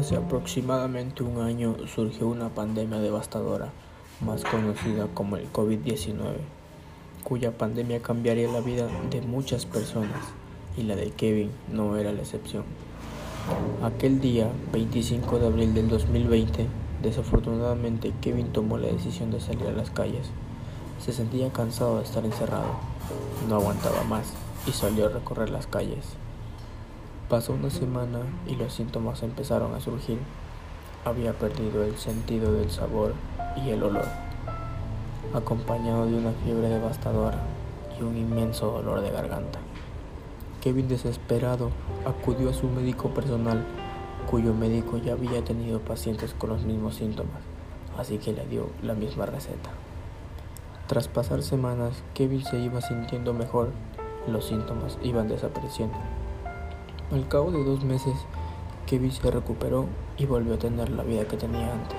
Hace aproximadamente un año surgió una pandemia devastadora, más conocida como el COVID-19, cuya pandemia cambiaría la vida de muchas personas y la de Kevin no era la excepción. Aquel día, 25 de abril del 2020, desafortunadamente Kevin tomó la decisión de salir a las calles. Se sentía cansado de estar encerrado, no aguantaba más y salió a recorrer las calles. Pasó una semana y los síntomas empezaron a surgir. Había perdido el sentido del sabor y el olor, acompañado de una fiebre devastadora y un inmenso dolor de garganta. Kevin desesperado acudió a su médico personal, cuyo médico ya había tenido pacientes con los mismos síntomas, así que le dio la misma receta. Tras pasar semanas, Kevin se iba sintiendo mejor, los síntomas iban desapareciendo. Al cabo de dos meses, Kevin se recuperó y volvió a tener la vida que tenía antes.